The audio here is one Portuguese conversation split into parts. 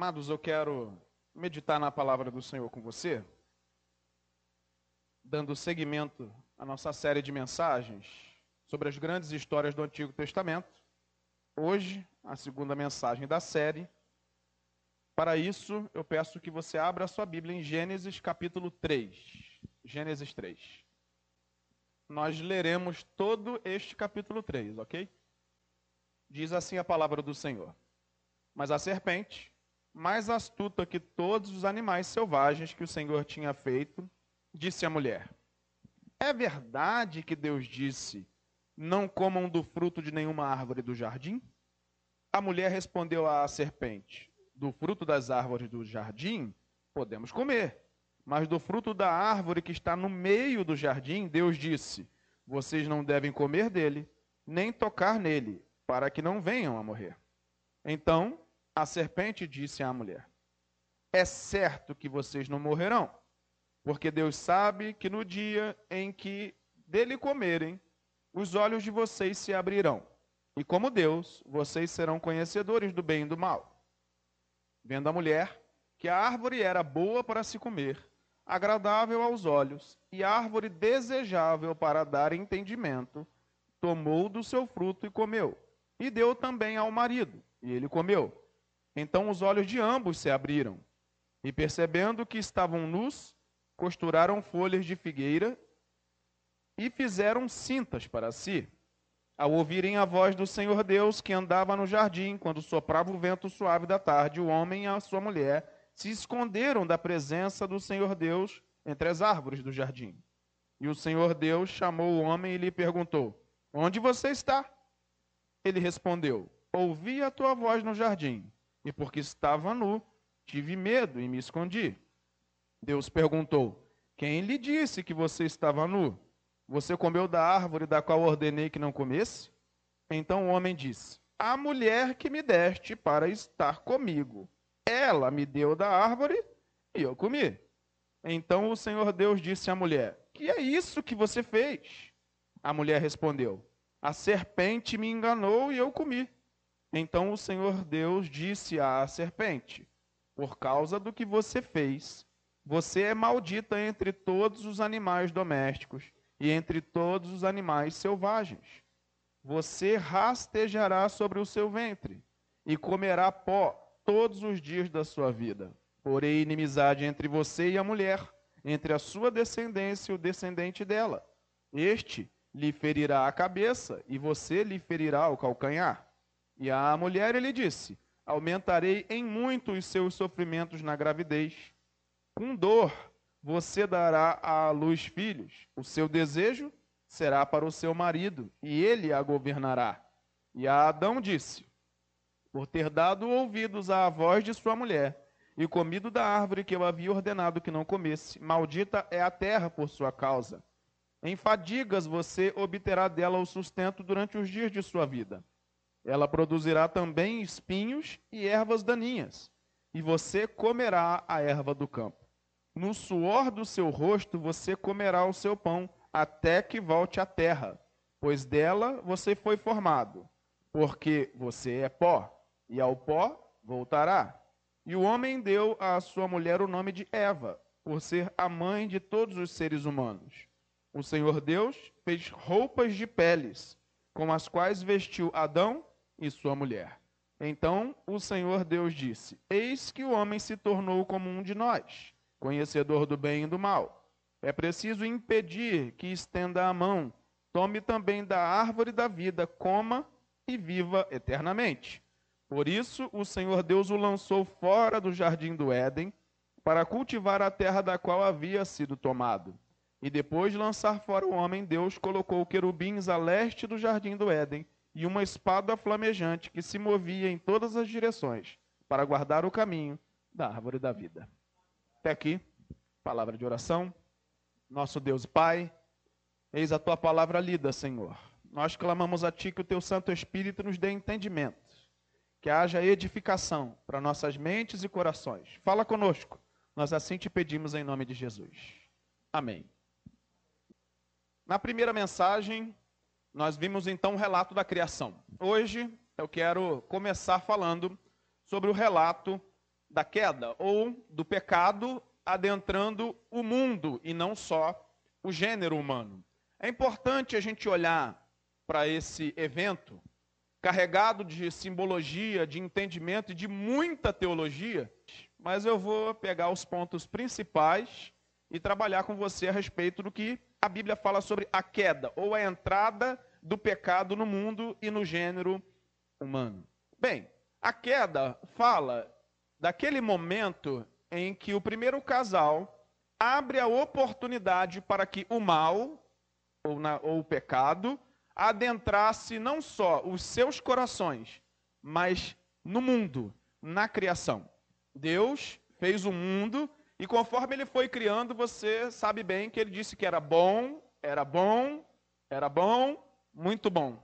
Amados, eu quero meditar na palavra do Senhor com você, dando seguimento à nossa série de mensagens sobre as grandes histórias do Antigo Testamento. Hoje, a segunda mensagem da série. Para isso, eu peço que você abra a sua Bíblia em Gênesis capítulo 3. Gênesis 3. Nós leremos todo este capítulo 3, ok? Diz assim a palavra do Senhor. Mas a serpente, mais astuta que todos os animais selvagens que o Senhor tinha feito, disse à mulher: É verdade que Deus disse: Não comam do fruto de nenhuma árvore do jardim? A mulher respondeu à serpente: Do fruto das árvores do jardim podemos comer, mas do fruto da árvore que está no meio do jardim, Deus disse: Vocês não devem comer dele, nem tocar nele, para que não venham a morrer. Então a serpente disse à mulher: É certo que vocês não morrerão, porque Deus sabe que no dia em que dele comerem, os olhos de vocês se abrirão, e como Deus, vocês serão conhecedores do bem e do mal. Vendo a mulher que a árvore era boa para se comer, agradável aos olhos e árvore desejável para dar entendimento, tomou do seu fruto e comeu, e deu também ao marido, e ele comeu. Então os olhos de ambos se abriram, e percebendo que estavam nus, costuraram folhas de figueira e fizeram cintas para si. Ao ouvirem a voz do Senhor Deus que andava no jardim, quando soprava o vento suave da tarde, o homem e a sua mulher se esconderam da presença do Senhor Deus entre as árvores do jardim. E o Senhor Deus chamou o homem e lhe perguntou: Onde você está? Ele respondeu: Ouvi a tua voz no jardim e porque estava nu, tive medo e me escondi. Deus perguntou: Quem lhe disse que você estava nu? Você comeu da árvore da qual ordenei que não comesse? Então o homem disse: A mulher que me deste para estar comigo, ela me deu da árvore e eu comi. Então o Senhor Deus disse à mulher: Que é isso que você fez? A mulher respondeu: A serpente me enganou e eu comi. Então o Senhor Deus disse à serpente: Por causa do que você fez, você é maldita entre todos os animais domésticos e entre todos os animais selvagens. Você rastejará sobre o seu ventre e comerá pó todos os dias da sua vida. Porém, inimizade entre você e a mulher, entre a sua descendência e o descendente dela. Este lhe ferirá a cabeça e você lhe ferirá o calcanhar. E à mulher ele disse: Aumentarei em muito os seus sofrimentos na gravidez. Com dor você dará à luz filhos. O seu desejo será para o seu marido, e ele a governará. E a Adão disse: Por ter dado ouvidos à voz de sua mulher, e comido da árvore que eu havia ordenado que não comesse, maldita é a terra por sua causa. Em fadigas você obterá dela o sustento durante os dias de sua vida. Ela produzirá também espinhos e ervas daninhas, e você comerá a erva do campo. No suor do seu rosto você comerá o seu pão, até que volte à terra, pois dela você foi formado. Porque você é pó, e ao pó voltará. E o homem deu à sua mulher o nome de Eva, por ser a mãe de todos os seres humanos. O Senhor Deus fez roupas de peles, com as quais vestiu Adão e sua mulher. Então o Senhor Deus disse: Eis que o homem se tornou como um de nós, conhecedor do bem e do mal. É preciso impedir que estenda a mão, tome também da árvore da vida, coma e viva eternamente. Por isso o Senhor Deus o lançou fora do jardim do Éden, para cultivar a terra da qual havia sido tomado. E depois de lançar fora o homem, Deus colocou querubins a leste do jardim do Éden e uma espada flamejante que se movia em todas as direções para guardar o caminho da árvore da vida. Até aqui, palavra de oração. Nosso Deus Pai, eis a tua palavra lida, Senhor. Nós clamamos a ti que o teu Santo Espírito nos dê entendimento, que haja edificação para nossas mentes e corações. Fala conosco. Nós assim te pedimos em nome de Jesus. Amém. Na primeira mensagem, nós vimos então o relato da criação. Hoje eu quero começar falando sobre o relato da queda ou do pecado adentrando o mundo e não só o gênero humano. É importante a gente olhar para esse evento carregado de simbologia, de entendimento e de muita teologia, mas eu vou pegar os pontos principais e trabalhar com você a respeito do que a Bíblia fala sobre a queda ou a entrada do pecado no mundo e no gênero humano. Bem, a queda fala daquele momento em que o primeiro casal abre a oportunidade para que o mal ou, na, ou o pecado adentrasse não só os seus corações, mas no mundo, na criação. Deus fez o mundo e conforme ele foi criando, você sabe bem que ele disse que era bom, era bom, era bom, muito bom.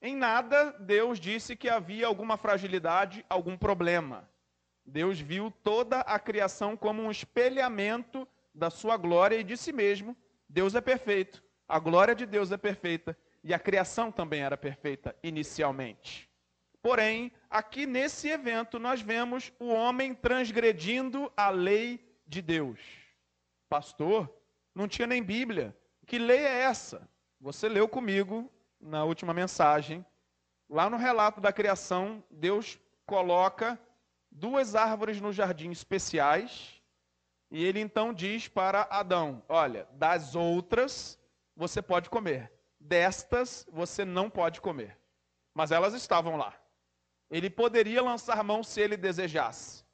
Em nada Deus disse que havia alguma fragilidade, algum problema. Deus viu toda a criação como um espelhamento da sua glória e de si mesmo. Deus é perfeito, a glória de Deus é perfeita e a criação também era perfeita inicialmente. Porém, aqui nesse evento nós vemos o homem transgredindo a lei de Deus. Pastor, não tinha nem Bíblia. Que lei é essa? Você leu comigo na última mensagem. Lá no relato da criação, Deus coloca duas árvores no jardim especiais. E ele então diz para Adão: Olha, das outras você pode comer, destas você não pode comer. Mas elas estavam lá. Ele poderia lançar mão se ele desejasse.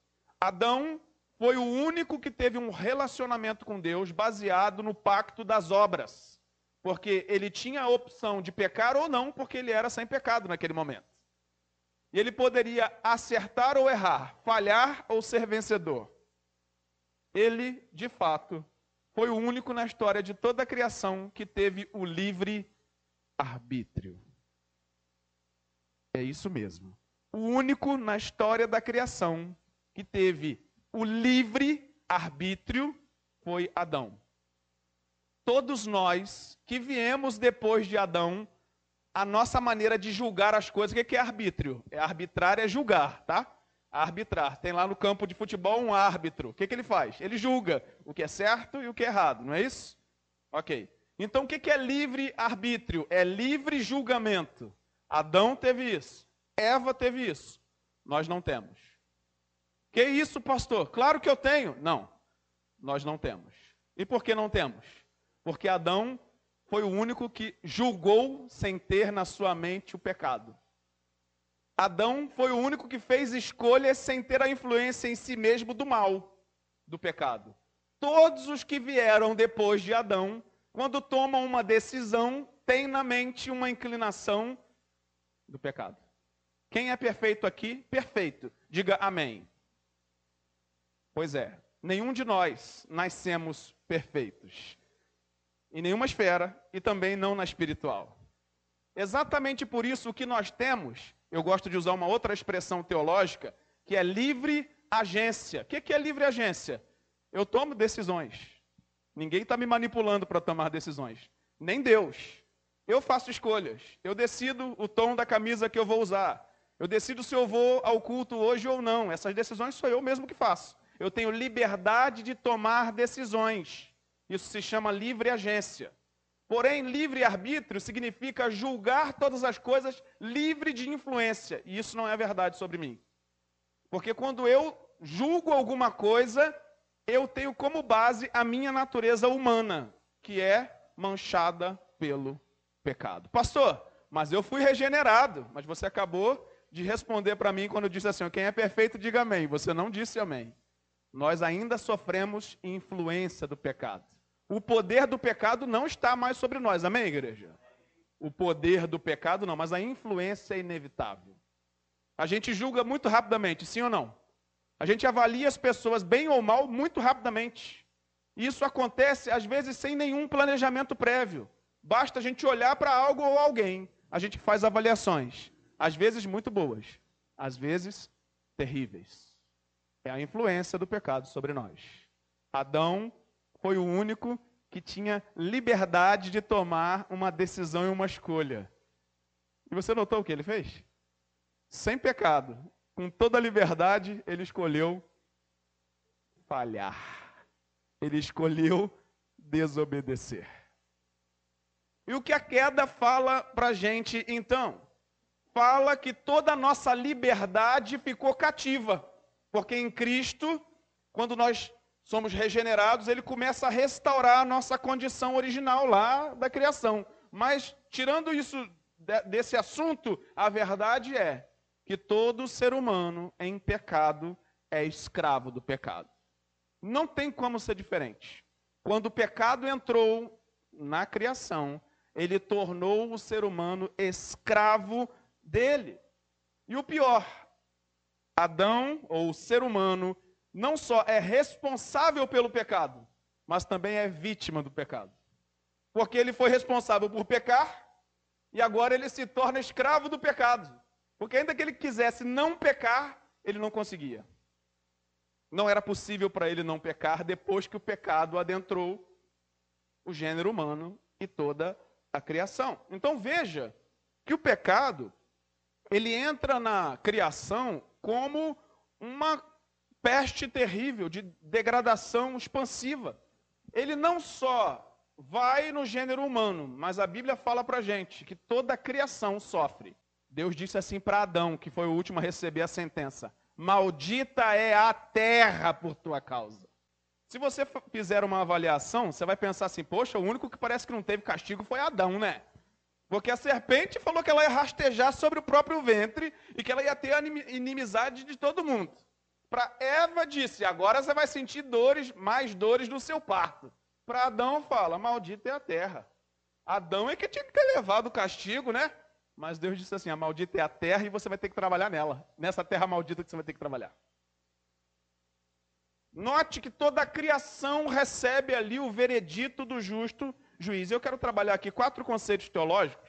Adão foi o único que teve um relacionamento com Deus baseado no pacto das obras. Porque ele tinha a opção de pecar ou não, porque ele era sem pecado naquele momento. E ele poderia acertar ou errar, falhar ou ser vencedor. Ele, de fato, foi o único na história de toda a criação que teve o livre arbítrio. É isso mesmo. O único na história da criação que teve o livre arbítrio foi Adão. Todos nós que viemos depois de Adão, a nossa maneira de julgar as coisas, o que é arbítrio? É arbitrar, é julgar, tá? Arbitrar. Tem lá no campo de futebol um árbitro. O que, que ele faz? Ele julga o que é certo e o que é errado, não é isso? Ok. Então o que é livre arbítrio? É livre julgamento. Adão teve isso. Eva teve isso. Nós não temos. Que isso, pastor? Claro que eu tenho. Não, nós não temos. E por que não temos? Porque Adão foi o único que julgou sem ter na sua mente o pecado. Adão foi o único que fez escolhas sem ter a influência em si mesmo do mal, do pecado. Todos os que vieram depois de Adão, quando tomam uma decisão, têm na mente uma inclinação do pecado. Quem é perfeito aqui? Perfeito. Diga amém. Pois é, nenhum de nós nascemos perfeitos. Em nenhuma esfera e também não na espiritual. Exatamente por isso o que nós temos, eu gosto de usar uma outra expressão teológica, que é livre agência. O que é livre agência? Eu tomo decisões. Ninguém está me manipulando para tomar decisões. Nem Deus. Eu faço escolhas. Eu decido o tom da camisa que eu vou usar. Eu decido se eu vou ao culto hoje ou não. Essas decisões sou eu mesmo que faço eu tenho liberdade de tomar decisões. Isso se chama livre agência. Porém, livre arbítrio significa julgar todas as coisas livre de influência. E isso não é verdade sobre mim. Porque quando eu julgo alguma coisa, eu tenho como base a minha natureza humana, que é manchada pelo pecado. Pastor, mas eu fui regenerado. Mas você acabou de responder para mim quando disse assim: quem é perfeito, diga amém. Você não disse amém nós ainda sofremos influência do pecado. O poder do pecado não está mais sobre nós, amém, igreja? O poder do pecado não, mas a influência é inevitável. A gente julga muito rapidamente, sim ou não? A gente avalia as pessoas bem ou mal muito rapidamente. Isso acontece, às vezes, sem nenhum planejamento prévio. Basta a gente olhar para algo ou alguém, a gente faz avaliações. Às vezes muito boas, às vezes terríveis. É a influência do pecado sobre nós. Adão foi o único que tinha liberdade de tomar uma decisão e uma escolha. E você notou o que ele fez? Sem pecado, com toda a liberdade, ele escolheu falhar. Ele escolheu desobedecer. E o que a queda fala para a gente então? Fala que toda a nossa liberdade ficou cativa, porque em Cristo, quando nós somos regenerados, ele começa a restaurar a nossa condição original lá da criação. Mas, tirando isso desse assunto, a verdade é que todo ser humano em pecado é escravo do pecado. Não tem como ser diferente. Quando o pecado entrou na criação, ele tornou o ser humano escravo dele. E o pior, Adão, ou o ser humano, não só é responsável pelo pecado, mas também é vítima do pecado. Porque ele foi responsável por pecar e agora ele se torna escravo do pecado. Porque ainda que ele quisesse não pecar, ele não conseguia. Não era possível para ele não pecar depois que o pecado adentrou o gênero humano e toda a criação. Então veja que o pecado ele entra na criação como uma peste terrível de degradação expansiva. Ele não só vai no gênero humano, mas a Bíblia fala para gente que toda a criação sofre. Deus disse assim para Adão, que foi o último a receber a sentença: Maldita é a terra por tua causa. Se você fizer uma avaliação, você vai pensar assim: Poxa, o único que parece que não teve castigo foi Adão, né? Porque a serpente falou que ela ia rastejar sobre o próprio ventre e que ela ia ter a inimizade de todo mundo. Para Eva disse: agora você vai sentir dores, mais dores no seu parto. Para Adão fala: maldita é a terra. Adão é que tinha que ter levado o castigo, né? Mas Deus disse assim: a maldita é a terra e você vai ter que trabalhar nela. Nessa terra maldita que você vai ter que trabalhar. Note que toda a criação recebe ali o veredito do justo juiz. Eu quero trabalhar aqui quatro conceitos teológicos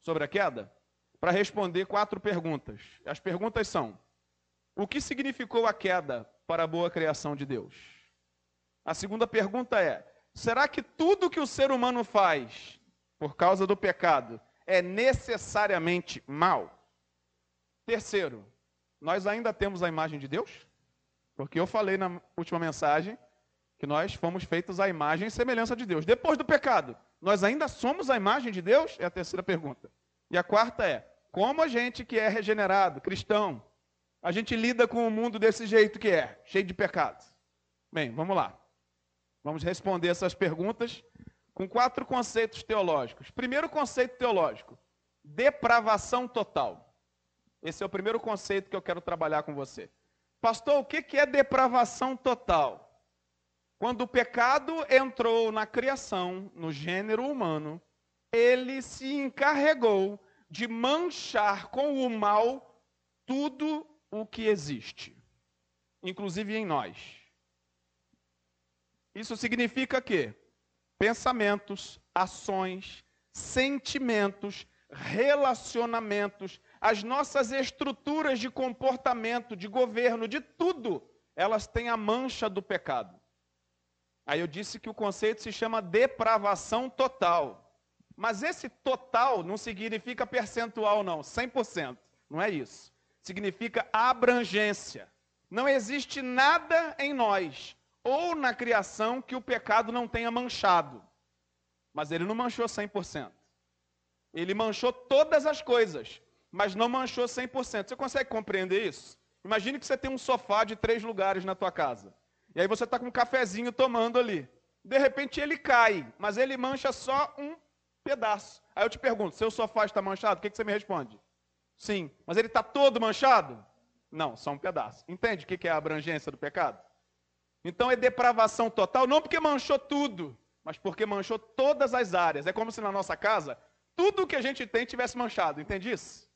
sobre a queda para responder quatro perguntas. As perguntas são: o que significou a queda para a boa criação de Deus? A segunda pergunta é: será que tudo que o ser humano faz por causa do pecado é necessariamente mal? Terceiro, nós ainda temos a imagem de Deus? Porque eu falei na última mensagem que nós fomos feitos à imagem e semelhança de Deus. Depois do pecado, nós ainda somos a imagem de Deus? É a terceira pergunta. E a quarta é: como a gente que é regenerado, cristão, a gente lida com o mundo desse jeito que é, cheio de pecados? Bem, vamos lá. Vamos responder essas perguntas com quatro conceitos teológicos. Primeiro conceito teológico: depravação total. Esse é o primeiro conceito que eu quero trabalhar com você. Pastor, o que é depravação total? Quando o pecado entrou na criação, no gênero humano, ele se encarregou de manchar com o mal tudo o que existe, inclusive em nós. Isso significa que pensamentos, ações, sentimentos, relacionamentos, as nossas estruturas de comportamento, de governo, de tudo, elas têm a mancha do pecado. Aí eu disse que o conceito se chama depravação total. Mas esse total não significa percentual, não, 100%. Não é isso. Significa abrangência. Não existe nada em nós ou na criação que o pecado não tenha manchado. Mas ele não manchou 100%. Ele manchou todas as coisas, mas não manchou 100%. Você consegue compreender isso? Imagine que você tem um sofá de três lugares na tua casa. E aí você está com um cafezinho tomando ali. De repente ele cai, mas ele mancha só um pedaço. Aí eu te pergunto, seu sofá está manchado? O que, que você me responde? Sim. Mas ele está todo manchado? Não, só um pedaço. Entende o que, é a abrangência do pecado? Então é depravação total, não porque manchou tudo, mas porque manchou todas as áreas. É como se na nossa casa tudo que a gente tem tivesse manchado, entende isso?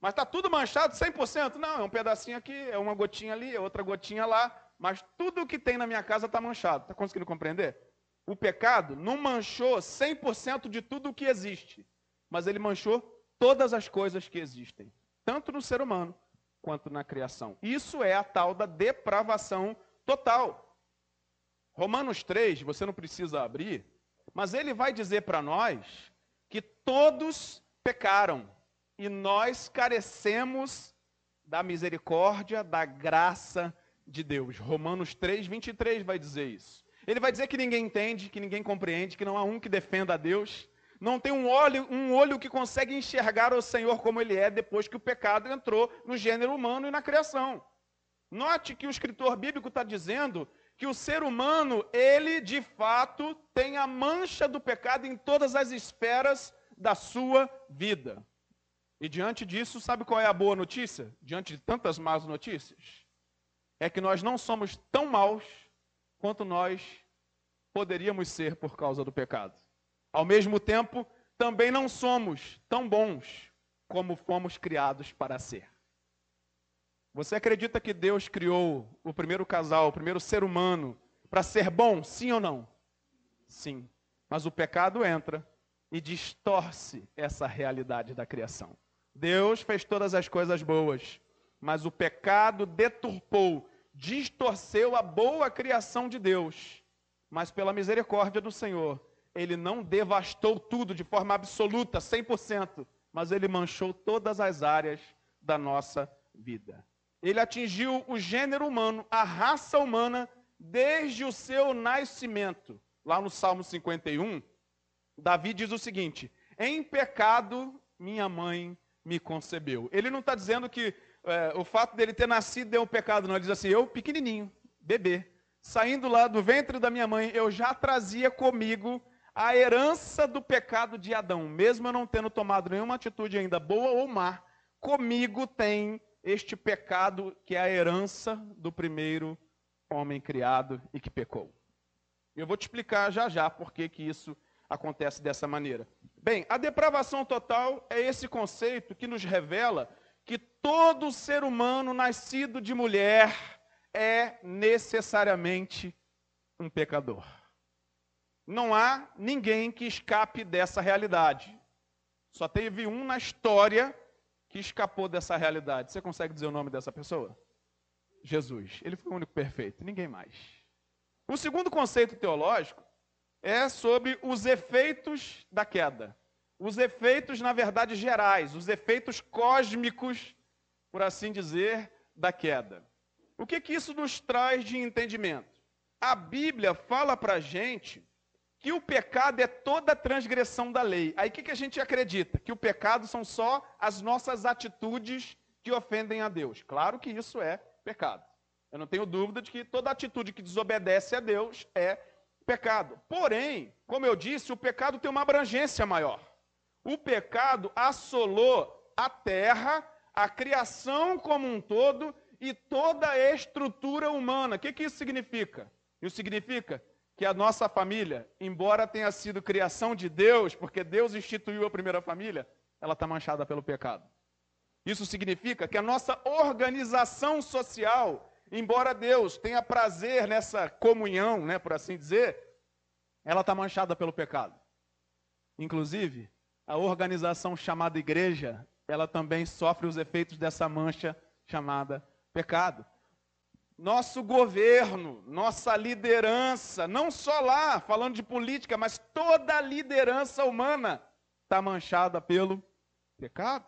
Mas está tudo manchado 100%? Não, é um pedacinho aqui, é uma gotinha ali, é outra gotinha lá mas tudo que tem na minha casa está manchado. Está conseguindo compreender? O pecado não manchou 100% de tudo o que existe, mas ele manchou todas as coisas que existem, tanto no ser humano quanto na criação. Isso é a tal da depravação total. Romanos 3, você não precisa abrir, mas ele vai dizer para nós que todos pecaram e nós carecemos da misericórdia, da graça de Deus. Romanos 3, 23 vai dizer isso. Ele vai dizer que ninguém entende, que ninguém compreende, que não há um que defenda a Deus. Não tem um olho, um olho que consegue enxergar o Senhor como ele é depois que o pecado entrou no gênero humano e na criação. Note que o escritor bíblico está dizendo que o ser humano, ele de fato tem a mancha do pecado em todas as esferas da sua vida. E diante disso, sabe qual é a boa notícia? Diante de tantas más notícias? É que nós não somos tão maus quanto nós poderíamos ser por causa do pecado. Ao mesmo tempo, também não somos tão bons como fomos criados para ser. Você acredita que Deus criou o primeiro casal, o primeiro ser humano, para ser bom? Sim ou não? Sim. Mas o pecado entra e distorce essa realidade da criação. Deus fez todas as coisas boas, mas o pecado deturpou, distorceu a boa criação de Deus. Mas pela misericórdia do Senhor, ele não devastou tudo de forma absoluta, 100%, mas ele manchou todas as áreas da nossa vida. Ele atingiu o gênero humano, a raça humana, desde o seu nascimento. Lá no Salmo 51, Davi diz o seguinte: Em pecado minha mãe me concebeu. Ele não está dizendo que é, o fato dele ter nascido deu um pecado, não. Ele diz assim: eu, pequenininho, bebê, saindo lá do ventre da minha mãe, eu já trazia comigo a herança do pecado de Adão. Mesmo eu não tendo tomado nenhuma atitude ainda boa ou má, comigo tem este pecado que é a herança do primeiro homem criado e que pecou. Eu vou te explicar já já por que, que isso acontece dessa maneira. Bem, a depravação total é esse conceito que nos revela que todo ser humano nascido de mulher é necessariamente um pecador. Não há ninguém que escape dessa realidade. Só teve um na história que escapou dessa realidade. Você consegue dizer o nome dessa pessoa? Jesus. Ele foi o único perfeito, ninguém mais. O segundo conceito teológico é sobre os efeitos da queda. Os efeitos, na verdade, gerais, os efeitos cósmicos, por assim dizer, da queda. O que, que isso nos traz de entendimento? A Bíblia fala para a gente que o pecado é toda transgressão da lei. Aí o que, que a gente acredita? Que o pecado são só as nossas atitudes que ofendem a Deus. Claro que isso é pecado. Eu não tenho dúvida de que toda atitude que desobedece a Deus é pecado. Porém, como eu disse, o pecado tem uma abrangência maior. O pecado assolou a terra, a criação como um todo e toda a estrutura humana. O que, que isso significa? Isso significa que a nossa família, embora tenha sido criação de Deus, porque Deus instituiu a primeira família, ela está manchada pelo pecado. Isso significa que a nossa organização social embora Deus tenha prazer nessa comunhão, né, por assim dizer, ela está manchada pelo pecado. Inclusive, a organização chamada igreja, ela também sofre os efeitos dessa mancha chamada pecado. Nosso governo, nossa liderança, não só lá, falando de política, mas toda a liderança humana está manchada pelo pecado.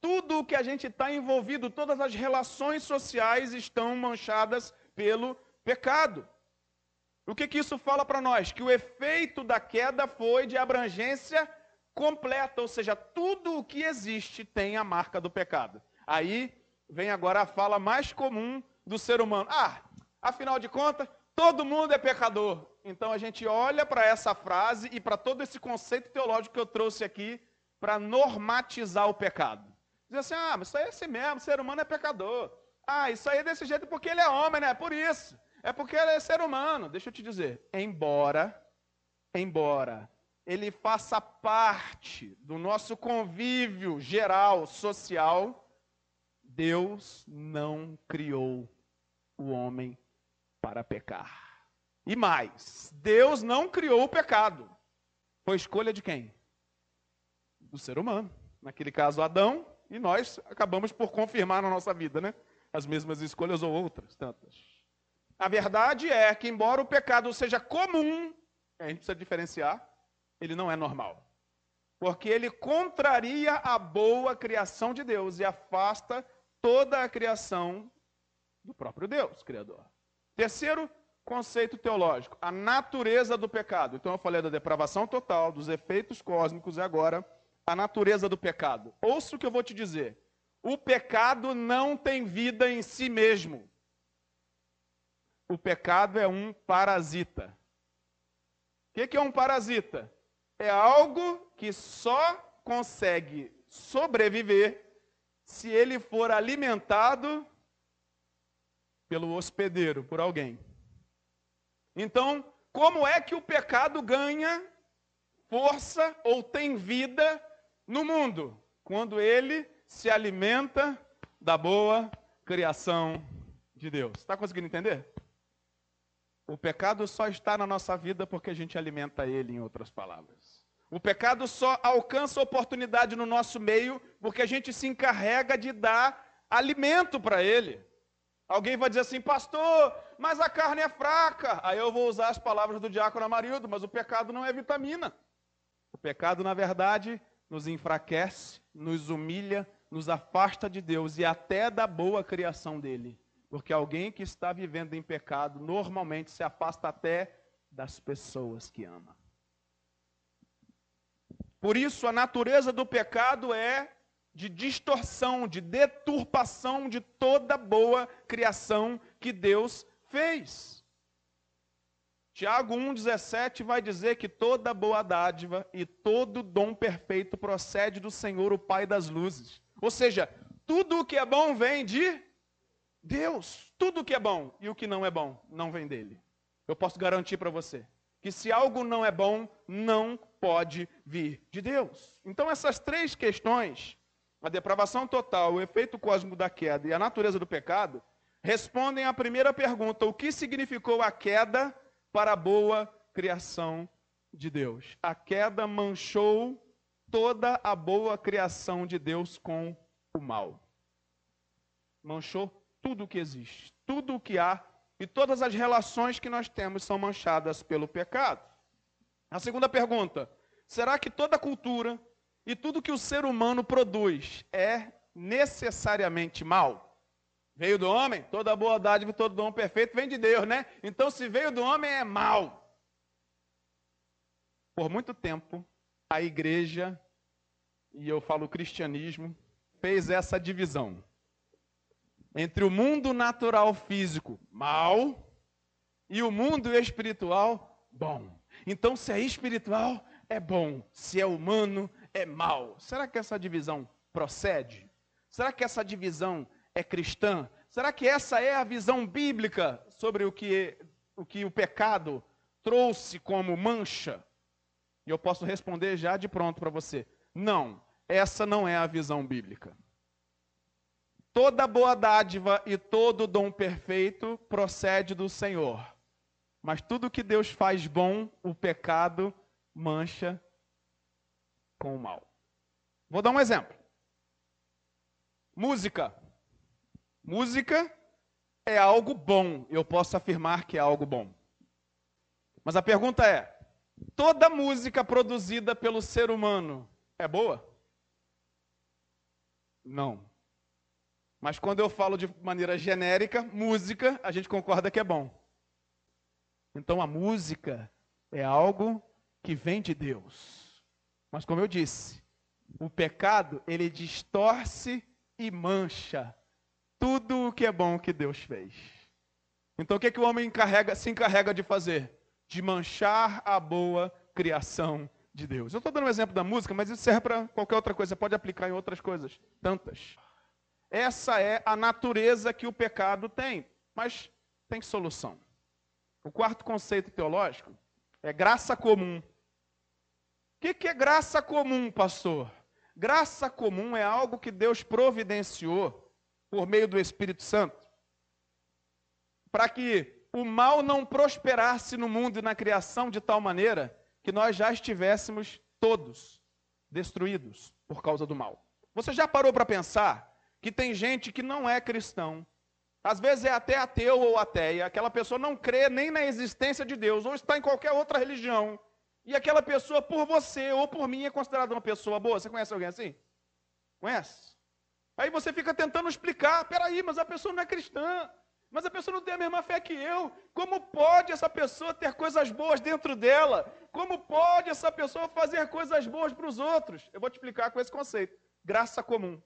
Tudo o que a gente está envolvido, todas as relações sociais estão manchadas pelo pecado. O que, que isso fala para nós? Que o efeito da queda foi de abrangência completa, ou seja, tudo o que existe tem a marca do pecado. Aí vem agora a fala mais comum do ser humano: ah, afinal de contas, todo mundo é pecador. Então a gente olha para essa frase e para todo esse conceito teológico que eu trouxe aqui para normatizar o pecado. Diz assim, ah, mas isso aí é assim mesmo, o ser humano é pecador. Ah, isso aí é desse jeito porque ele é homem, né? É por isso. É porque ele é ser humano. Deixa eu te dizer, embora, embora ele faça parte do nosso convívio geral, social, Deus não criou o homem para pecar. E mais, Deus não criou o pecado. Foi escolha de quem? Do ser humano. Naquele caso, Adão e nós acabamos por confirmar na nossa vida, né? As mesmas escolhas ou outras tantas. A verdade é que, embora o pecado seja comum, a gente precisa diferenciar, ele não é normal. Porque ele contraria a boa criação de Deus e afasta toda a criação do próprio Deus, Criador. Terceiro conceito teológico, a natureza do pecado. Então eu falei da depravação total, dos efeitos cósmicos e agora a natureza do pecado. Ouça o que eu vou te dizer. O pecado não tem vida em si mesmo. O pecado é um parasita. O que é um parasita? É algo que só consegue sobreviver se ele for alimentado pelo hospedeiro, por alguém. Então, como é que o pecado ganha força ou tem vida no mundo? Quando ele se alimenta da boa criação de Deus. Está conseguindo entender? O pecado só está na nossa vida porque a gente alimenta ele, em outras palavras. O pecado só alcança oportunidade no nosso meio porque a gente se encarrega de dar alimento para ele. Alguém vai dizer assim, pastor, mas a carne é fraca. Aí eu vou usar as palavras do diácono Amarildo, mas o pecado não é vitamina. O pecado, na verdade, nos enfraquece, nos humilha, nos afasta de Deus e até da boa criação dele. Porque alguém que está vivendo em pecado normalmente se afasta até das pessoas que ama. Por isso, a natureza do pecado é de distorção, de deturpação de toda boa criação que Deus fez. Tiago 1,17 vai dizer que toda boa dádiva e todo dom perfeito procede do Senhor, o Pai das luzes. Ou seja, tudo o que é bom vem de Deus. Tudo o que é bom e o que não é bom não vem dele. Eu posso garantir para você que se algo não é bom, não pode vir de Deus. Então, essas três questões a depravação total, o efeito cósmico da queda e a natureza do pecado, respondem à primeira pergunta: o que significou a queda para a boa criação de Deus? A queda manchou toda a boa criação de Deus com o mal. Manchou tudo o que existe, tudo o que há e todas as relações que nós temos são manchadas pelo pecado. A segunda pergunta: será que toda cultura, e tudo que o ser humano produz é necessariamente mal? Veio do homem, toda boa dádiva e todo dom perfeito vem de Deus, né? Então, se veio do homem, é mal. Por muito tempo, a igreja, e eu falo cristianismo, fez essa divisão entre o mundo natural físico, mal, e o mundo espiritual, bom. Então, se é espiritual, é bom. Se é humano, é mal. Será que essa divisão procede? Será que essa divisão é cristã? Será que essa é a visão bíblica sobre o que o, que o pecado trouxe como mancha? E eu posso responder já de pronto para você: não, essa não é a visão bíblica. Toda boa dádiva e todo dom perfeito procede do Senhor. Mas tudo que Deus faz bom, o pecado mancha com o mal. Vou dar um exemplo. Música. Música é algo bom. Eu posso afirmar que é algo bom. Mas a pergunta é: toda música produzida pelo ser humano é boa? Não. Mas quando eu falo de maneira genérica, música, a gente concorda que é bom. Então a música é algo que vem de Deus. Mas como eu disse, o pecado, ele distorce e mancha tudo o que é bom que Deus fez. Então o que, é que o homem encarrega, se encarrega de fazer? De manchar a boa criação de Deus. Eu estou dando um exemplo da música, mas isso serve para qualquer outra coisa, pode aplicar em outras coisas, tantas. Essa é a natureza que o pecado tem, mas tem solução. O quarto conceito teológico é graça comum. Que, que é graça comum, pastor? Graça comum é algo que Deus providenciou por meio do Espírito Santo para que o mal não prosperasse no mundo e na criação de tal maneira que nós já estivéssemos todos destruídos por causa do mal. Você já parou para pensar que tem gente que não é cristão, às vezes é até ateu ou ateia, aquela pessoa não crê nem na existência de Deus, ou está em qualquer outra religião, e aquela pessoa, por você ou por mim, é considerada uma pessoa boa. Você conhece alguém assim? Conhece? Aí você fica tentando explicar, peraí, mas a pessoa não é cristã. Mas a pessoa não tem a mesma fé que eu. Como pode essa pessoa ter coisas boas dentro dela? Como pode essa pessoa fazer coisas boas para os outros? Eu vou te explicar com esse conceito: graça comum.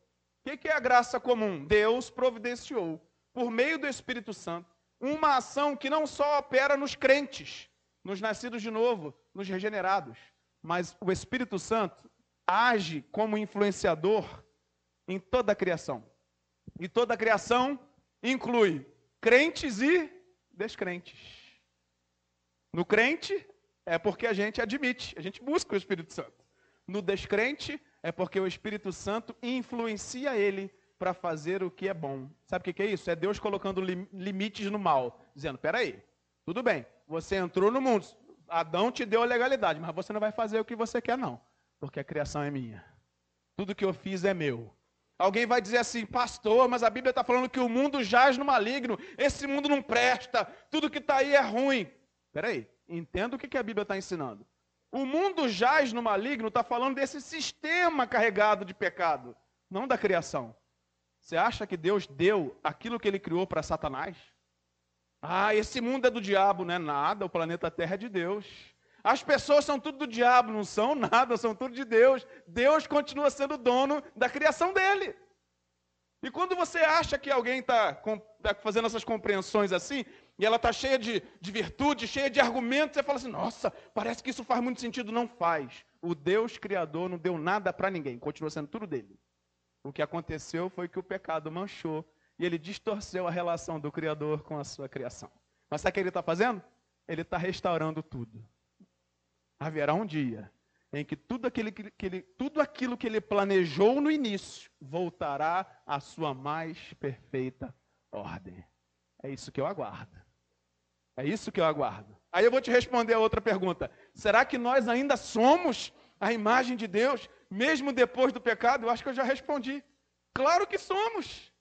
O que é a graça comum? Deus providenciou, por meio do Espírito Santo, uma ação que não só opera nos crentes, nos nascidos de novo, nos regenerados, mas o Espírito Santo age como influenciador em toda a criação. E toda a criação inclui crentes e descrentes. No crente é porque a gente admite, a gente busca o Espírito Santo. No descrente é porque o Espírito Santo influencia ele para fazer o que é bom. Sabe o que é isso? É Deus colocando limites no mal, dizendo: peraí, tudo bem, você entrou no mundo, Adão te deu a legalidade, mas você não vai fazer o que você quer, não, porque a criação é minha. Tudo que eu fiz é meu. Alguém vai dizer assim, pastor, mas a Bíblia está falando que o mundo jaz no maligno, esse mundo não presta, tudo que está aí é ruim. Peraí, entenda o que a Bíblia está ensinando. O mundo jaz no maligno está falando desse sistema carregado de pecado, não da criação. Você acha que Deus deu aquilo que ele criou para Satanás? Ah, esse mundo é do diabo, não é nada, o planeta Terra é de Deus. As pessoas são tudo do diabo, não são nada, são tudo de Deus. Deus continua sendo dono da criação dele. E quando você acha que alguém está tá fazendo essas compreensões assim, e ela está cheia de, de virtude, cheia de argumentos, você fala assim: nossa, parece que isso faz muito sentido. Não faz. O Deus Criador não deu nada para ninguém, continua sendo tudo dele. O que aconteceu foi que o pecado manchou e ele distorceu a relação do Criador com a sua criação. Mas sabe o que ele está fazendo? Ele está restaurando tudo haverá um dia em que tudo, aquele, que ele, tudo aquilo que ele planejou no início voltará à sua mais perfeita ordem. É isso que eu aguardo. É isso que eu aguardo. Aí eu vou te responder a outra pergunta. Será que nós ainda somos a imagem de Deus, mesmo depois do pecado? Eu acho que eu já respondi. Claro que somos.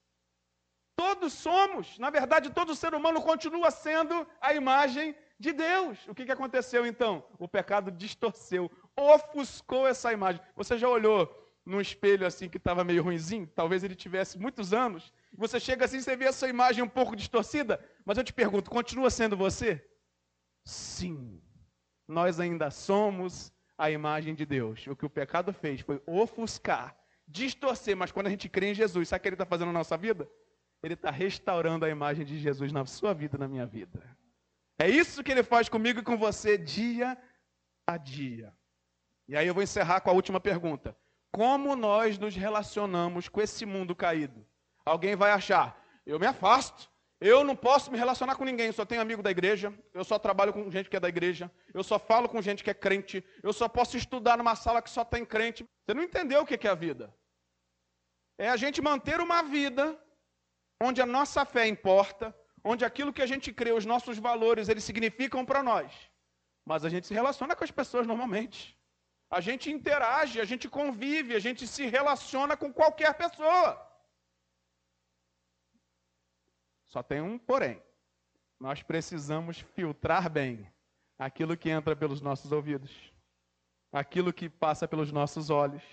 Todos somos. Na verdade, todo ser humano continua sendo a imagem de Deus. O que, que aconteceu então? O pecado distorceu, ofuscou essa imagem. Você já olhou num espelho assim que estava meio ruinzinho? Talvez ele tivesse muitos anos. Você chega assim, você vê a sua imagem um pouco distorcida. Mas eu te pergunto, continua sendo você? Sim. Nós ainda somos a imagem de Deus. O que o pecado fez foi ofuscar, distorcer. Mas quando a gente crê em Jesus, sabe o que ele está fazendo na nossa vida? Ele está restaurando a imagem de Jesus na sua vida na minha vida. É isso que ele faz comigo e com você dia a dia. E aí eu vou encerrar com a última pergunta. Como nós nos relacionamos com esse mundo caído? Alguém vai achar, eu me afasto, eu não posso me relacionar com ninguém, eu só tenho amigo da igreja, eu só trabalho com gente que é da igreja, eu só falo com gente que é crente, eu só posso estudar numa sala que só tem crente. Você não entendeu o que é a vida? É a gente manter uma vida onde a nossa fé importa, onde aquilo que a gente crê, os nossos valores, eles significam para nós. Mas a gente se relaciona com as pessoas normalmente. A gente interage, a gente convive, a gente se relaciona com qualquer pessoa. Só tem um porém. Nós precisamos filtrar bem aquilo que entra pelos nossos ouvidos, aquilo que passa pelos nossos olhos,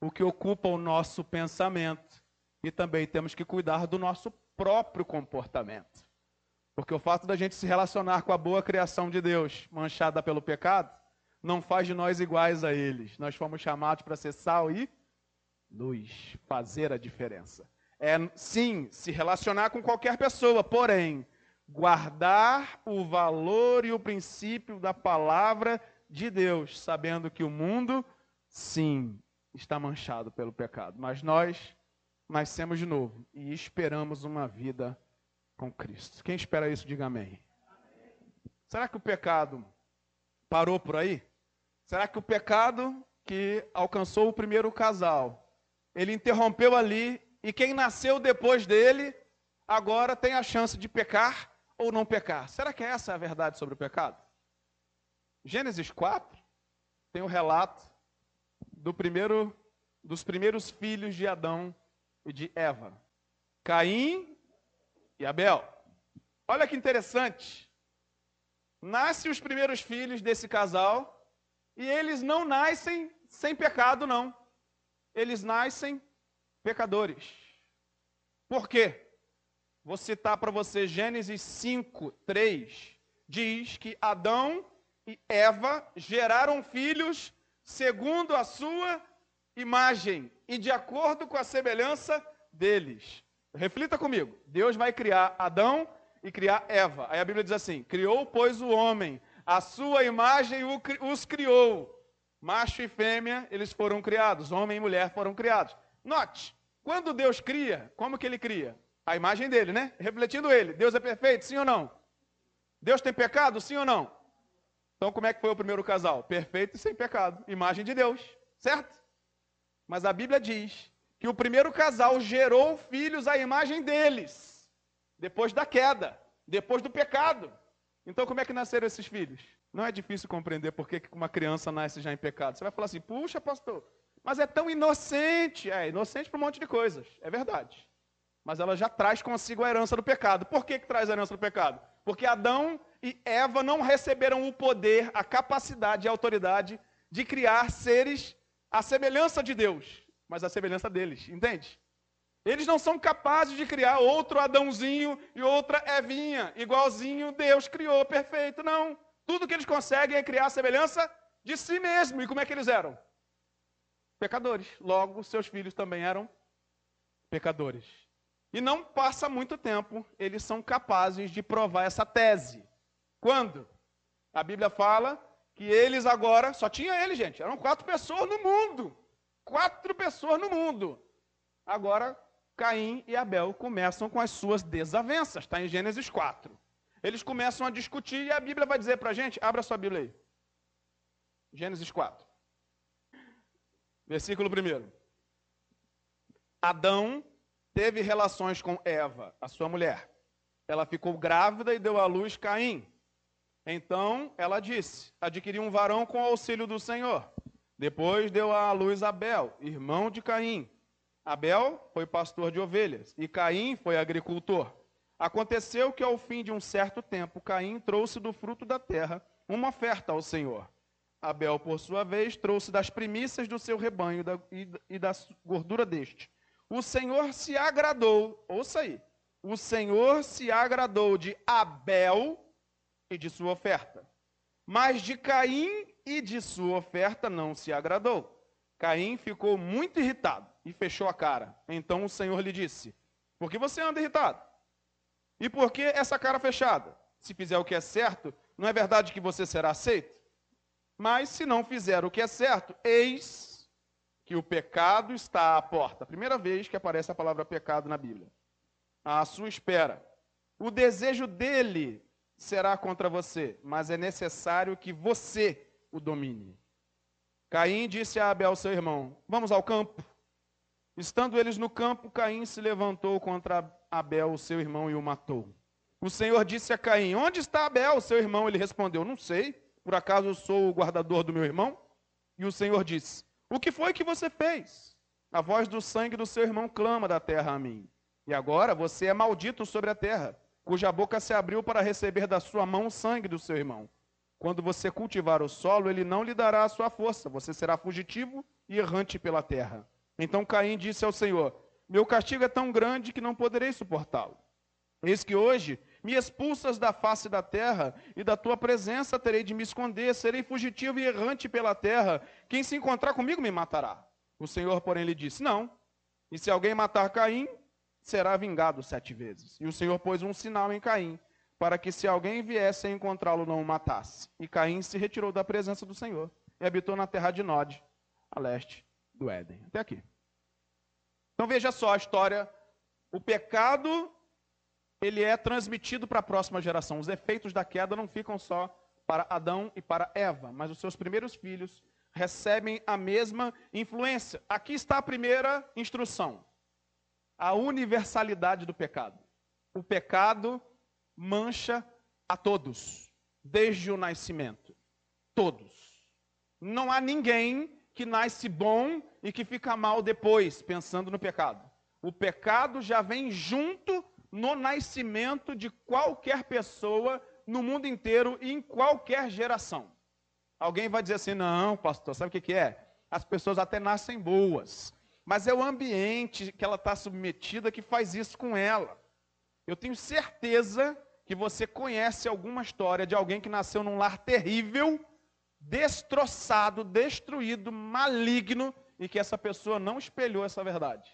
o que ocupa o nosso pensamento. E também temos que cuidar do nosso próprio comportamento. Porque o fato da gente se relacionar com a boa criação de Deus, manchada pelo pecado, não faz de nós iguais a eles. Nós fomos chamados para ser sal e luz, fazer a diferença. É sim se relacionar com qualquer pessoa, porém, guardar o valor e o princípio da palavra de Deus, sabendo que o mundo, sim, está manchado pelo pecado, mas nós nascemos de novo e esperamos uma vida com Cristo. Quem espera isso, diga amém. Será que o pecado parou por aí? Será que o pecado que alcançou o primeiro casal, ele interrompeu ali e quem nasceu depois dele agora tem a chance de pecar ou não pecar? Será que essa é a verdade sobre o pecado? Gênesis 4 tem o relato do primeiro dos primeiros filhos de Adão e de Eva. Caim e Abel. Olha que interessante. Nascem os primeiros filhos desse casal e eles não nascem sem pecado, não. Eles nascem pecadores. Por quê? Vou citar para você Gênesis 5, 3. Diz que Adão e Eva geraram filhos segundo a sua imagem e de acordo com a semelhança deles. Reflita comigo. Deus vai criar Adão e criar Eva. Aí a Bíblia diz assim: Criou, pois, o homem, a sua imagem os criou. Macho e fêmea, eles foram criados. Homem e mulher foram criados. Note, quando Deus cria, como que ele cria? A imagem dele, né? Refletindo ele. Deus é perfeito, sim ou não? Deus tem pecado, sim ou não? Então, como é que foi o primeiro casal? Perfeito e sem pecado. Imagem de Deus, certo? Mas a Bíblia diz que o primeiro casal gerou filhos à imagem deles, depois da queda, depois do pecado. Então, como é que nasceram esses filhos? Não é difícil compreender por que uma criança nasce já em pecado. Você vai falar assim, puxa, pastor, mas é tão inocente. É, inocente para um monte de coisas, é verdade. Mas ela já traz consigo a herança do pecado. Por que, que traz a herança do pecado? Porque Adão e Eva não receberam o poder, a capacidade e a autoridade de criar seres à semelhança de Deus, mas à semelhança deles, entende? Eles não são capazes de criar outro Adãozinho e outra Evinha, igualzinho Deus criou, perfeito. Não. Tudo que eles conseguem é criar a semelhança de si mesmo. E como é que eles eram? Pecadores. Logo, seus filhos também eram pecadores. E não passa muito tempo, eles são capazes de provar essa tese. Quando? A Bíblia fala que eles agora, só tinha eles, gente, eram quatro pessoas no mundo. Quatro pessoas no mundo. Agora, Caim e Abel começam com as suas desavenças, está em Gênesis 4. Eles começam a discutir e a Bíblia vai dizer para a gente, abra sua Bíblia aí. Gênesis 4. Versículo 1. Adão teve relações com Eva, a sua mulher. Ela ficou grávida e deu à luz Caim. Então ela disse: Adquiri um varão com auxílio do Senhor. Depois deu à luz Abel, irmão de Caim. Abel foi pastor de ovelhas e Caim foi agricultor. Aconteceu que ao fim de um certo tempo, Caim trouxe do fruto da terra uma oferta ao Senhor. Abel, por sua vez, trouxe das primícias do seu rebanho e da gordura deste. O Senhor se agradou, ouça aí, o Senhor se agradou de Abel e de sua oferta. Mas de Caim e de sua oferta não se agradou. Caim ficou muito irritado e fechou a cara. Então o Senhor lhe disse: Por que você anda irritado? E por que essa cara fechada? Se fizer o que é certo, não é verdade que você será aceito? Mas se não fizer o que é certo, eis que o pecado está à porta. Primeira vez que aparece a palavra pecado na Bíblia. À sua espera. O desejo dele será contra você, mas é necessário que você o domine. Caim disse a Abel, seu irmão: Vamos ao campo. Estando eles no campo, Caim se levantou contra Abel, seu irmão, e o matou. O Senhor disse a Caim: Onde está Abel, seu irmão? Ele respondeu: Não sei. Por acaso eu sou o guardador do meu irmão? E o Senhor disse: O que foi que você fez? A voz do sangue do seu irmão clama da terra a mim. E agora você é maldito sobre a terra cuja boca se abriu para receber da sua mão o sangue do seu irmão. Quando você cultivar o solo, ele não lhe dará a sua força, você será fugitivo e errante pela terra. Então Caim disse ao Senhor: Meu castigo é tão grande que não poderei suportá-lo. Eis que hoje me expulsas da face da terra, e da tua presença terei de me esconder, serei fugitivo e errante pela terra. Quem se encontrar comigo me matará. O Senhor, porém, lhe disse: Não. E se alguém matar Caim, será vingado sete vezes. E o Senhor pôs um sinal em Caim, para que se alguém viesse a encontrá-lo, não o matasse. E Caim se retirou da presença do Senhor e habitou na terra de Nod, a leste do Éden. Até aqui. Então veja só a história. O pecado, ele é transmitido para a próxima geração. Os efeitos da queda não ficam só para Adão e para Eva, mas os seus primeiros filhos recebem a mesma influência. Aqui está a primeira instrução a universalidade do pecado. O pecado mancha a todos, desde o nascimento. Todos. Não há ninguém que nasce bom e que fica mal depois, pensando no pecado. O pecado já vem junto no nascimento de qualquer pessoa no mundo inteiro e em qualquer geração. Alguém vai dizer assim: não, pastor, sabe o que é? As pessoas até nascem boas, mas é o ambiente que ela está submetida que faz isso com ela. Eu tenho certeza que você conhece alguma história de alguém que nasceu num lar terrível, destroçado, destruído, maligno e que essa pessoa não espelhou essa verdade.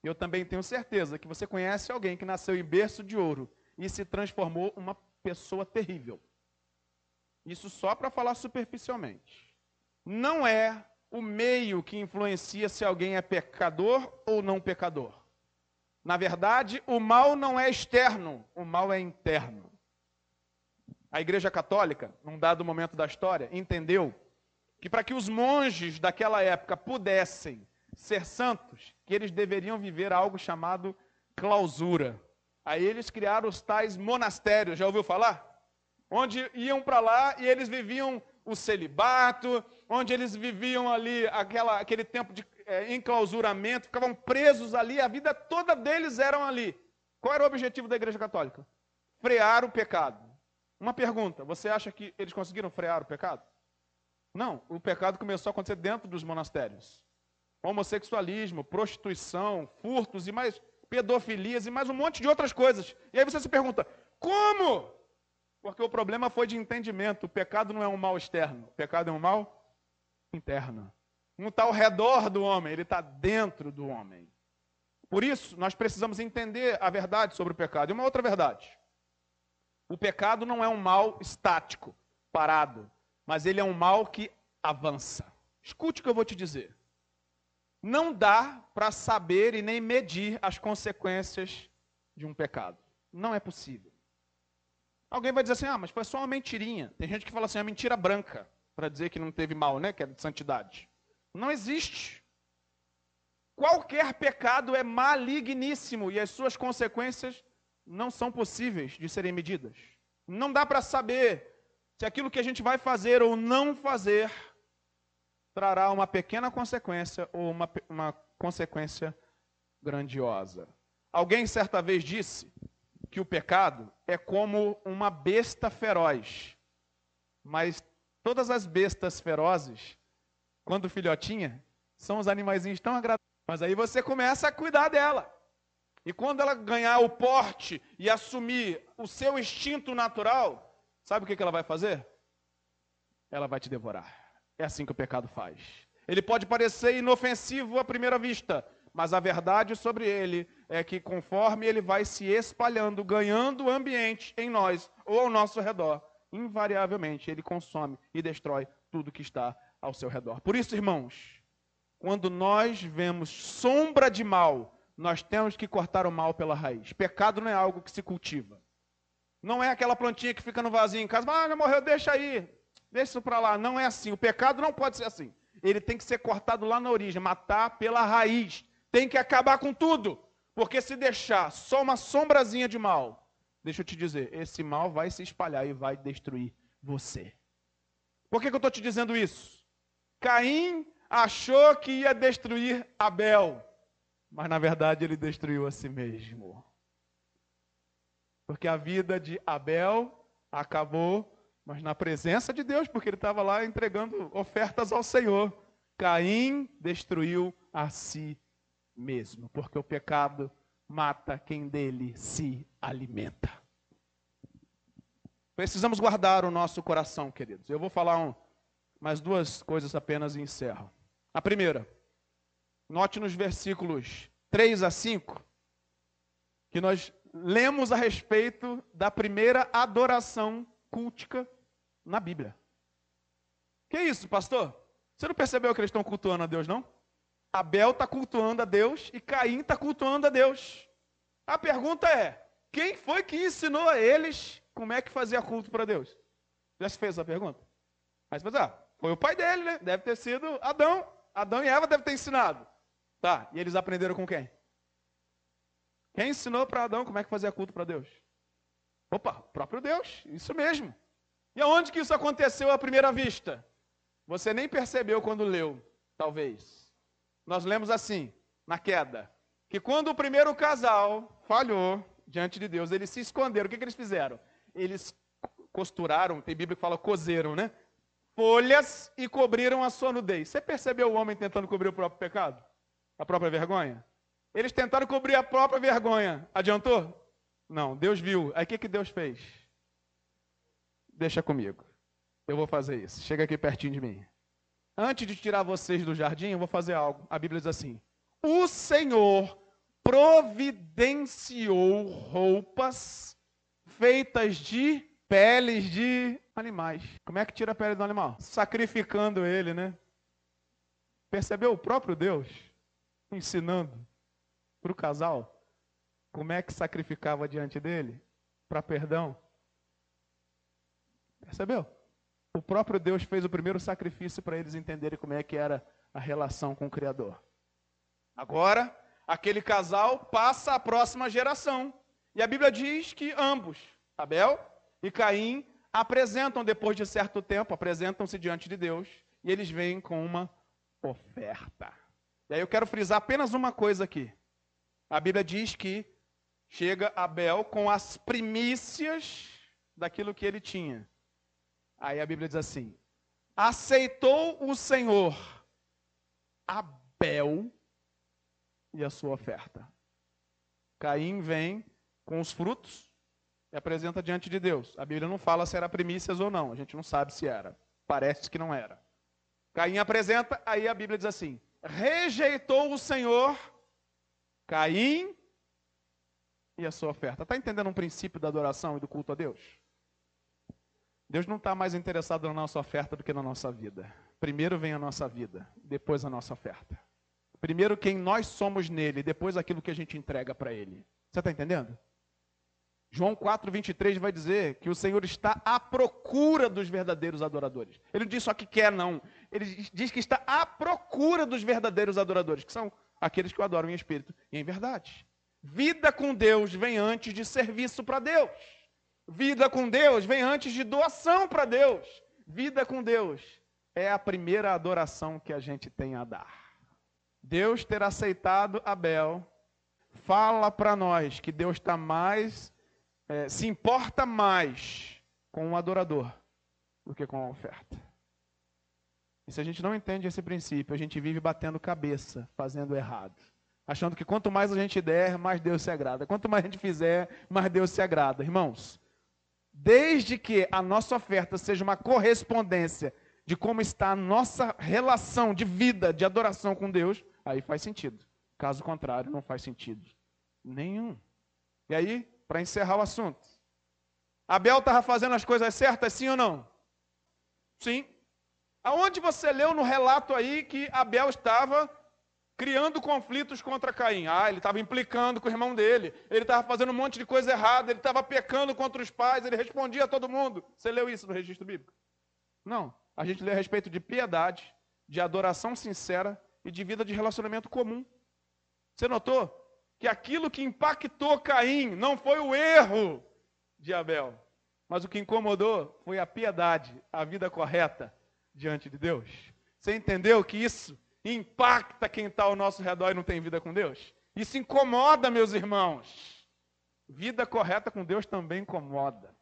Eu também tenho certeza que você conhece alguém que nasceu em berço de ouro e se transformou uma pessoa terrível. Isso só para falar superficialmente. Não é o meio que influencia se alguém é pecador ou não pecador. Na verdade, o mal não é externo, o mal é interno. A Igreja Católica, num dado momento da história, entendeu que para que os monges daquela época pudessem ser santos, que eles deveriam viver algo chamado clausura. Aí eles criaram os tais monastérios, já ouviu falar? Onde iam para lá e eles viviam o celibato, onde eles viviam ali aquela, aquele tempo de é, enclausuramento, ficavam presos ali, a vida toda deles eram ali. Qual era o objetivo da Igreja Católica? Frear o pecado. Uma pergunta: você acha que eles conseguiram frear o pecado? Não, o pecado começou a acontecer dentro dos monastérios. Homossexualismo, prostituição, furtos e mais pedofilias e mais um monte de outras coisas. E aí você se pergunta: como? Porque o problema foi de entendimento. O pecado não é um mal externo, o pecado é um mal interno. Não está ao redor do homem, ele está dentro do homem. Por isso, nós precisamos entender a verdade sobre o pecado. E uma outra verdade: o pecado não é um mal estático, parado, mas ele é um mal que avança. Escute o que eu vou te dizer. Não dá para saber e nem medir as consequências de um pecado. Não é possível. Alguém vai dizer assim: ah, mas foi só uma mentirinha. Tem gente que fala assim: a mentira branca, para dizer que não teve mal, né? Que é de santidade. Não existe. Qualquer pecado é maligníssimo e as suas consequências não são possíveis de serem medidas. Não dá para saber se aquilo que a gente vai fazer ou não fazer trará uma pequena consequência ou uma, uma consequência grandiosa. Alguém certa vez disse que o pecado é como uma besta feroz, mas todas as bestas ferozes quando filhotinha, são os animaizinhos tão agradáveis. Mas aí você começa a cuidar dela. E quando ela ganhar o porte e assumir o seu instinto natural, sabe o que ela vai fazer? Ela vai te devorar. É assim que o pecado faz. Ele pode parecer inofensivo à primeira vista, mas a verdade sobre ele é que conforme ele vai se espalhando, ganhando ambiente em nós ou ao nosso redor, invariavelmente ele consome e destrói tudo que está ao seu redor. Por isso, irmãos, quando nós vemos sombra de mal, nós temos que cortar o mal pela raiz. Pecado não é algo que se cultiva. Não é aquela plantinha que fica no vasinho em casa, ah, já morreu, deixa aí, deixa isso para lá. Não é assim. O pecado não pode ser assim. Ele tem que ser cortado lá na origem, matar pela raiz. Tem que acabar com tudo. Porque se deixar só uma sombrazinha de mal, deixa eu te dizer, esse mal vai se espalhar e vai destruir você. Por que, que eu estou te dizendo isso? Caim achou que ia destruir Abel, mas na verdade ele destruiu a si mesmo. Porque a vida de Abel acabou, mas na presença de Deus, porque ele estava lá entregando ofertas ao Senhor. Caim destruiu a si mesmo, porque o pecado mata quem dele se alimenta. Precisamos guardar o nosso coração, queridos. Eu vou falar um, mais duas coisas apenas e encerro. A primeira, note nos versículos 3 a 5, que nós lemos a respeito da primeira adoração cultica na Bíblia. Que isso, pastor? Você não percebeu que eles estão cultuando a Deus, não? Abel está cultuando a Deus e Caim está cultuando a Deus. A pergunta é: quem foi que ensinou a eles como é que fazia culto para Deus? Já se fez essa pergunta? Mas, ah, foi o pai dele, né? Deve ter sido Adão. Adão e Eva devem ter ensinado. Tá, e eles aprenderam com quem? Quem ensinou para Adão como é que fazia culto para Deus? Opa, o próprio Deus, isso mesmo. E aonde que isso aconteceu à primeira vista? Você nem percebeu quando leu, talvez. Nós lemos assim, na queda, que quando o primeiro casal falhou diante de Deus, eles se esconderam. O que, que eles fizeram? Eles costuraram, tem Bíblia que fala cozeram, né? folhas e cobriram a sua nudez. Você percebeu o homem tentando cobrir o próprio pecado? A própria vergonha? Eles tentaram cobrir a própria vergonha. Adiantou? Não, Deus viu. Aí o que, que Deus fez? Deixa comigo. Eu vou fazer isso. Chega aqui pertinho de mim. Antes de tirar vocês do jardim, eu vou fazer algo. A Bíblia diz assim: O Senhor providenciou roupas feitas de peles de animais. Como é que tira a pele do animal? Sacrificando ele, né? Percebeu o próprio Deus ensinando para o casal como é que sacrificava diante dele para perdão? Percebeu? O próprio Deus fez o primeiro sacrifício para eles entenderem como é que era a relação com o Criador. Agora, aquele casal passa à próxima geração. E a Bíblia diz que ambos, Abel e Caim, apresentam depois de certo tempo, apresentam-se diante de Deus e eles vêm com uma oferta. E aí eu quero frisar apenas uma coisa aqui. A Bíblia diz que chega Abel com as primícias daquilo que ele tinha. Aí a Bíblia diz assim: aceitou o Senhor Abel e a sua oferta. Caim vem com os frutos e apresenta diante de Deus. A Bíblia não fala se era primícias ou não, a gente não sabe se era. Parece que não era. Caim apresenta, aí a Bíblia diz assim: rejeitou o Senhor Caim e a sua oferta. Está entendendo um princípio da adoração e do culto a Deus? Deus não está mais interessado na nossa oferta do que na nossa vida. Primeiro vem a nossa vida, depois a nossa oferta. Primeiro quem nós somos nele, depois aquilo que a gente entrega para ele. Você está entendendo? João 4, 23 vai dizer que o Senhor está à procura dos verdadeiros adoradores. Ele não diz só que quer, não. Ele diz que está à procura dos verdadeiros adoradores, que são aqueles que o adoram em espírito e em verdade. Vida com Deus vem antes de serviço para Deus. Vida com Deus vem antes de doação para Deus. Vida com Deus é a primeira adoração que a gente tem a dar. Deus ter aceitado Abel fala para nós que Deus está mais, é, se importa mais com o adorador do que com a oferta. E se a gente não entende esse princípio, a gente vive batendo cabeça, fazendo errado. Achando que quanto mais a gente der, mais Deus se agrada. Quanto mais a gente fizer, mais Deus se agrada. Irmãos, Desde que a nossa oferta seja uma correspondência de como está a nossa relação de vida, de adoração com Deus, aí faz sentido. Caso contrário, não faz sentido nenhum. E aí, para encerrar o assunto, Abel estava fazendo as coisas certas, sim ou não? Sim. Aonde você leu no relato aí que Abel estava criando conflitos contra Caim. Ah, ele estava implicando com o irmão dele, ele estava fazendo um monte de coisa errada, ele estava pecando contra os pais, ele respondia a todo mundo. Você leu isso no registro bíblico? Não. A gente lê a respeito de piedade, de adoração sincera e de vida de relacionamento comum. Você notou que aquilo que impactou Caim não foi o erro de Abel, mas o que incomodou foi a piedade, a vida correta diante de Deus. Você entendeu que isso impacta quem está ao nosso redor e não tem vida com Deus? Isso incomoda, meus irmãos. Vida correta com Deus também incomoda.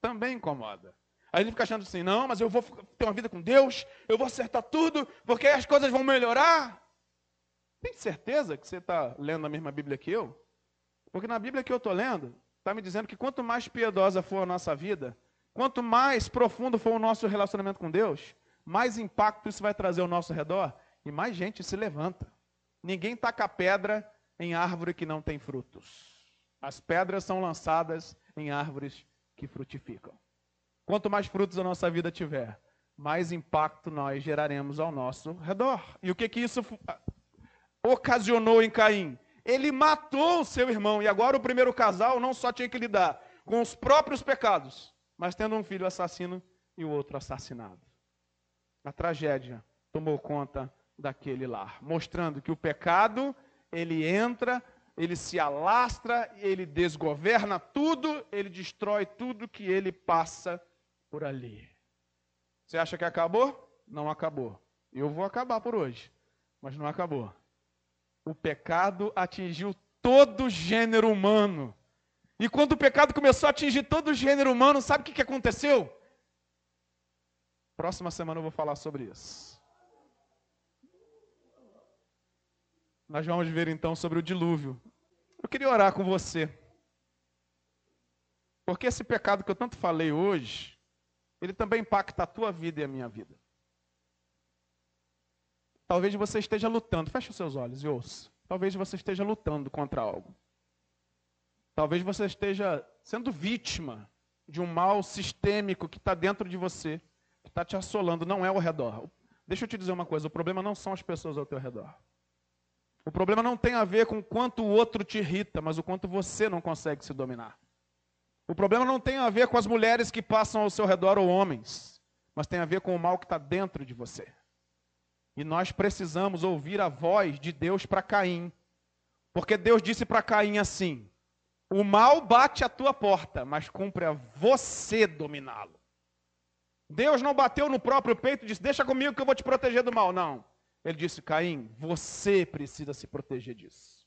Também incomoda. Aí ele fica achando assim: não, mas eu vou ter uma vida com Deus, eu vou acertar tudo, porque as coisas vão melhorar. Tem certeza que você está lendo a mesma Bíblia que eu? Porque na Bíblia que eu estou lendo, está me dizendo que quanto mais piedosa for a nossa vida, quanto mais profundo for o nosso relacionamento com Deus, mais impacto isso vai trazer ao nosso redor e mais gente se levanta. Ninguém taca pedra em árvore que não tem frutos. As pedras são lançadas em árvores que frutificam. Quanto mais frutos a nossa vida tiver, mais impacto nós geraremos ao nosso redor. E o que que isso ocasionou em Caim? Ele matou o seu irmão e agora o primeiro casal não só tinha que lidar com os próprios pecados, mas tendo um filho assassino e o outro assassinado. A tragédia tomou conta daquele lar, mostrando que o pecado, ele entra, ele se alastra, ele desgoverna tudo, ele destrói tudo que ele passa por ali. Você acha que acabou? Não acabou. Eu vou acabar por hoje, mas não acabou. O pecado atingiu todo gênero humano. E quando o pecado começou a atingir todo o gênero humano, sabe o que aconteceu? Próxima semana eu vou falar sobre isso. Nós vamos ver então sobre o dilúvio. Eu queria orar com você. Porque esse pecado que eu tanto falei hoje, ele também impacta a tua vida e a minha vida. Talvez você esteja lutando, feche os seus olhos e ouça. Talvez você esteja lutando contra algo. Talvez você esteja sendo vítima de um mal sistêmico que está dentro de você, está te assolando, não é ao redor. Deixa eu te dizer uma coisa: o problema não são as pessoas ao teu redor. O problema não tem a ver com quanto o outro te irrita, mas o quanto você não consegue se dominar. O problema não tem a ver com as mulheres que passam ao seu redor ou homens, mas tem a ver com o mal que está dentro de você. E nós precisamos ouvir a voz de Deus para Caim. Porque Deus disse para Caim assim: o mal bate à tua porta, mas cumpre a você dominá-lo. Deus não bateu no próprio peito e disse: Deixa comigo que eu vou te proteger do mal. Não. Ele disse: Caim, você precisa se proteger disso.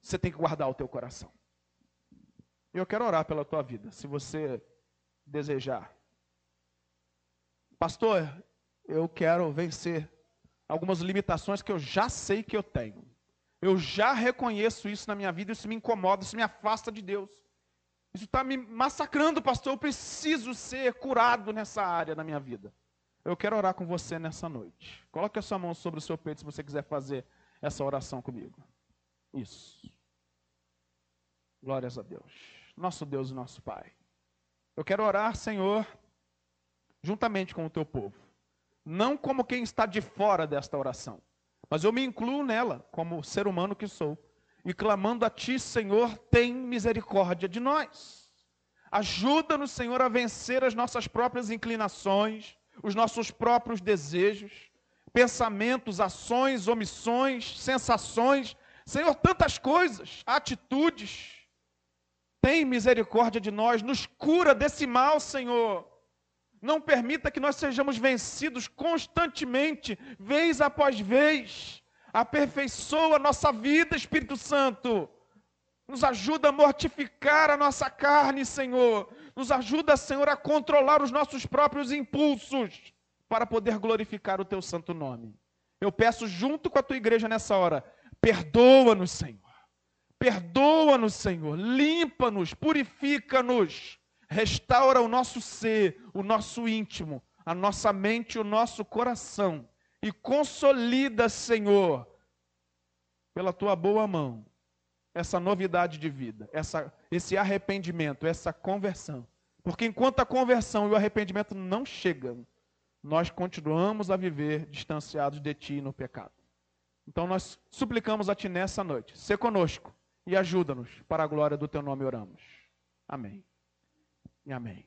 Você tem que guardar o teu coração. Eu quero orar pela tua vida, se você desejar. Pastor, eu quero vencer algumas limitações que eu já sei que eu tenho. Eu já reconheço isso na minha vida, isso me incomoda, isso me afasta de Deus. Isso está me massacrando, pastor. Eu preciso ser curado nessa área da minha vida. Eu quero orar com você nessa noite. Coloque a sua mão sobre o seu peito se você quiser fazer essa oração comigo. Isso. Glórias a Deus. Nosso Deus e nosso Pai. Eu quero orar, Senhor, juntamente com o teu povo. Não como quem está de fora desta oração mas eu me incluo nela, como ser humano que sou, e clamando a Ti, Senhor, tem misericórdia de nós. Ajuda-nos, Senhor, a vencer as nossas próprias inclinações, os nossos próprios desejos, pensamentos, ações, omissões, sensações, Senhor, tantas coisas, atitudes. Tem misericórdia de nós, nos cura desse mal, Senhor. Não permita que nós sejamos vencidos constantemente, vez após vez. Aperfeiçoa a nossa vida, Espírito Santo. Nos ajuda a mortificar a nossa carne, Senhor. Nos ajuda, Senhor, a controlar os nossos próprios impulsos para poder glorificar o teu santo nome. Eu peço junto com a tua igreja nessa hora, perdoa-nos, Senhor. Perdoa-nos, Senhor. Limpa-nos, purifica-nos restaura o nosso ser, o nosso íntimo, a nossa mente, o nosso coração e consolida, Senhor, pela tua boa mão, essa novidade de vida, essa, esse arrependimento, essa conversão. Porque enquanto a conversão e o arrependimento não chegam, nós continuamos a viver distanciados de Ti no pecado. Então nós suplicamos a Ti nessa noite, se conosco e ajuda-nos, para a glória do Teu nome oramos. Amém e amém.